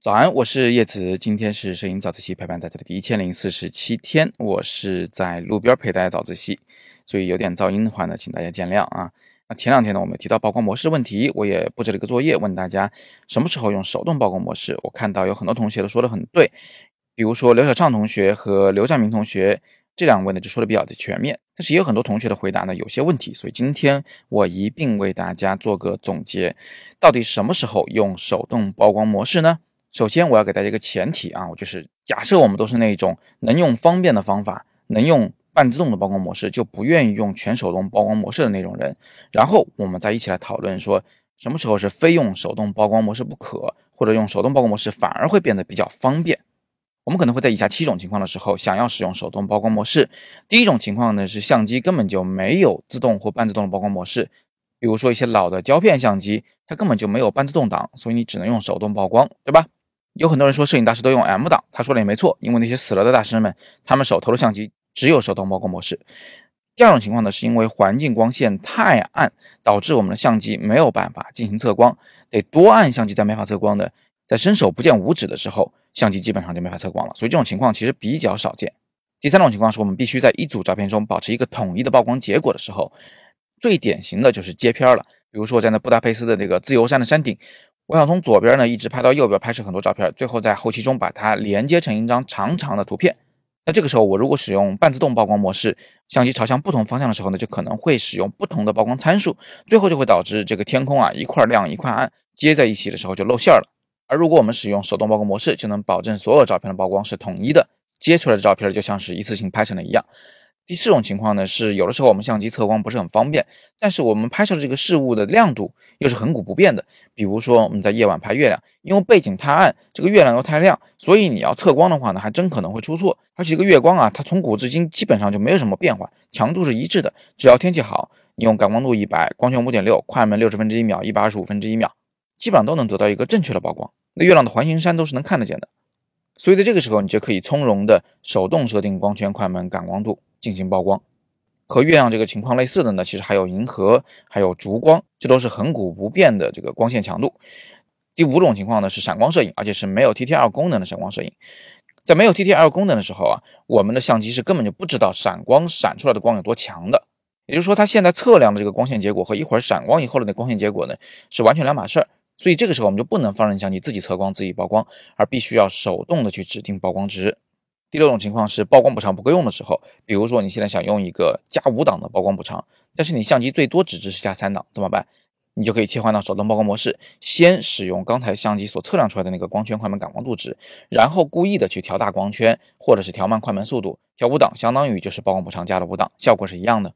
早安，我是叶子，今天是摄影早自习陪伴大家的第一千零四十七天，我是在路边陪大家早自习，所以有点噪音的话呢，请大家见谅啊。那前两天呢，我们提到曝光模式问题，我也布置了一个作业，问大家什么时候用手动曝光模式。我看到有很多同学都说的很对，比如说刘小畅同学和刘占明同学这两位呢，就说的比较的全面，但是也有很多同学的回答呢有些问题，所以今天我一并为大家做个总结，到底什么时候用手动曝光模式呢？首先，我要给大家一个前提啊，我就是假设我们都是那种能用方便的方法，能用半自动的曝光模式，就不愿意用全手动曝光模式的那种人。然后我们再一起来讨论说，什么时候是非用手动曝光模式不可，或者用手动曝光模式反而会变得比较方便。我们可能会在以下七种情况的时候想要使用手动曝光模式。第一种情况呢是相机根本就没有自动或半自动的曝光模式，比如说一些老的胶片相机，它根本就没有半自动挡，所以你只能用手动曝光，对吧？有很多人说摄影大师都用 M 档，他说的也没错，因为那些死了的大师们，他们手头的相机只有手动曝光模式。第二种情况呢，是因为环境光线太暗，导致我们的相机没有办法进行测光，得多按相机才没法测光的，在伸手不见五指的时候，相机基本上就没法测光了。所以这种情况其实比较少见。第三种情况是我们必须在一组照片中保持一个统一的曝光结果的时候，最典型的就是接片了。比如说我在那布达佩斯的那个自由山的山顶。我想从左边呢一直拍到右边，拍摄很多照片，最后在后期中把它连接成一张长长的图片。那这个时候，我如果使用半自动曝光模式，相机朝向不同方向的时候呢，就可能会使用不同的曝光参数，最后就会导致这个天空啊一块亮一块暗，接在一起的时候就露馅了。而如果我们使用手动曝光模式，就能保证所有照片的曝光是统一的，接出来的照片就像是一次性拍成的一样。第四种情况呢，是有的时候我们相机测光不是很方便，但是我们拍摄的这个事物的亮度又是恒古不变的。比如说我们在夜晚拍月亮，因为背景太暗，这个月亮又太亮，所以你要测光的话呢，还真可能会出错。而且这个月光啊，它从古至今基本上就没有什么变化，强度是一致的。只要天气好，你用感光度一百，光圈五点六，快门六十分之一秒，一百二十五分之一秒，基本上都能得到一个正确的曝光。那月亮的环形山都是能看得见的，所以在这个时候，你就可以从容的手动设定光圈、快门、感光度。进行曝光，和月亮这个情况类似的呢，其实还有银河，还有烛光，这都是恒古不变的这个光线强度。第五种情况呢是闪光摄影，而且是没有 TTL 功能的闪光摄影。在没有 TTL 功能的时候啊，我们的相机是根本就不知道闪光闪出来的光有多强的。也就是说，它现在测量的这个光线结果和一会儿闪光以后的那光线结果呢，是完全两码事儿。所以这个时候我们就不能放任相机自己测光、自己曝光，而必须要手动的去指定曝光值。第六种情况是曝光补偿不够用的时候，比如说你现在想用一个加五档的曝光补偿，但是你相机最多只支持加三档，怎么办？你就可以切换到手动曝光模式，先使用刚才相机所测量出来的那个光圈、快门、感光度值，然后故意的去调大光圈，或者是调慢快门速度，调五档，相当于就是曝光补偿加了五档，效果是一样的。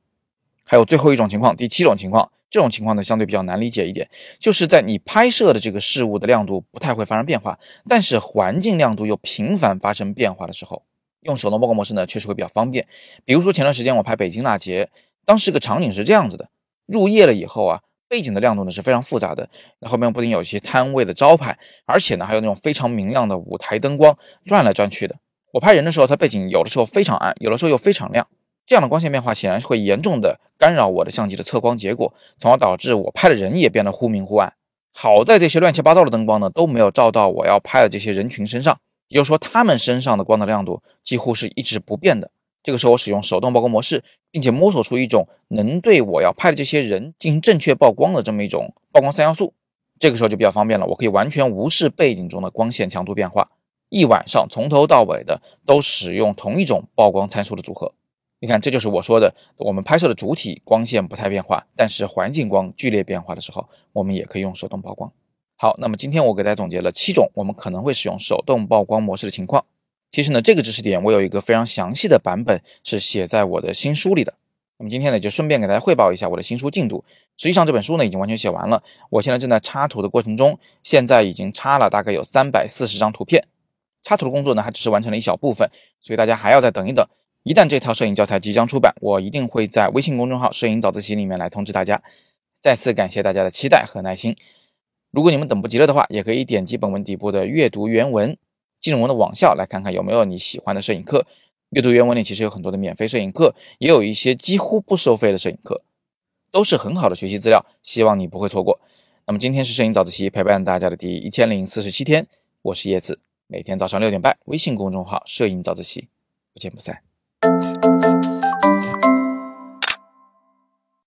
还有最后一种情况，第七种情况，这种情况呢相对比较难理解一点，就是在你拍摄的这个事物的亮度不太会发生变化，但是环境亮度又频繁发生变化的时候，用手动曝光模式呢确实会比较方便。比如说前段时间我拍北京大捷，当时个场景是这样子的：入夜了以后啊，背景的亮度呢是非常复杂的，那后面不仅有一些摊位的招牌，而且呢还有那种非常明亮的舞台灯光转来转去的。我拍人的时候，它背景有的时候非常暗，有的时候又非常亮。这样的光线变化显然会严重的干扰我的相机的测光结果，从而导致我拍的人也变得忽明忽暗。好在这些乱七八糟的灯光呢都没有照到我要拍的这些人群身上，也就是说他们身上的光的亮度几乎是一直不变的。这个时候我使用手动曝光模式，并且摸索出一种能对我要拍的这些人进行正确曝光的这么一种曝光三要素，这个时候就比较方便了，我可以完全无视背景中的光线强度变化，一晚上从头到尾的都使用同一种曝光参数的组合。你看，这就是我说的，我们拍摄的主体光线不太变化，但是环境光剧烈变化的时候，我们也可以用手动曝光。好，那么今天我给大家总结了七种我们可能会使用手动曝光模式的情况。其实呢，这个知识点我有一个非常详细的版本是写在我的新书里的。那么今天呢，就顺便给大家汇报一下我的新书进度。实际上这本书呢已经完全写完了，我现在正在插图的过程中，现在已经插了大概有三百四十张图片。插图的工作呢还只是完成了一小部分，所以大家还要再等一等。一旦这套摄影教材即将出版，我一定会在微信公众号“摄影早自习”里面来通知大家。再次感谢大家的期待和耐心。如果你们等不及了的话，也可以点击本文底部的阅读原文，进入我的网校来看看有没有你喜欢的摄影课。阅读原文里其实有很多的免费摄影课，也有一些几乎不收费的摄影课，都是很好的学习资料，希望你不会错过。那么今天是摄影早自习陪伴大家的第一千零四十七天，我是叶子，每天早上六点半，微信公众号“摄影早自习”，不见不散。Thank you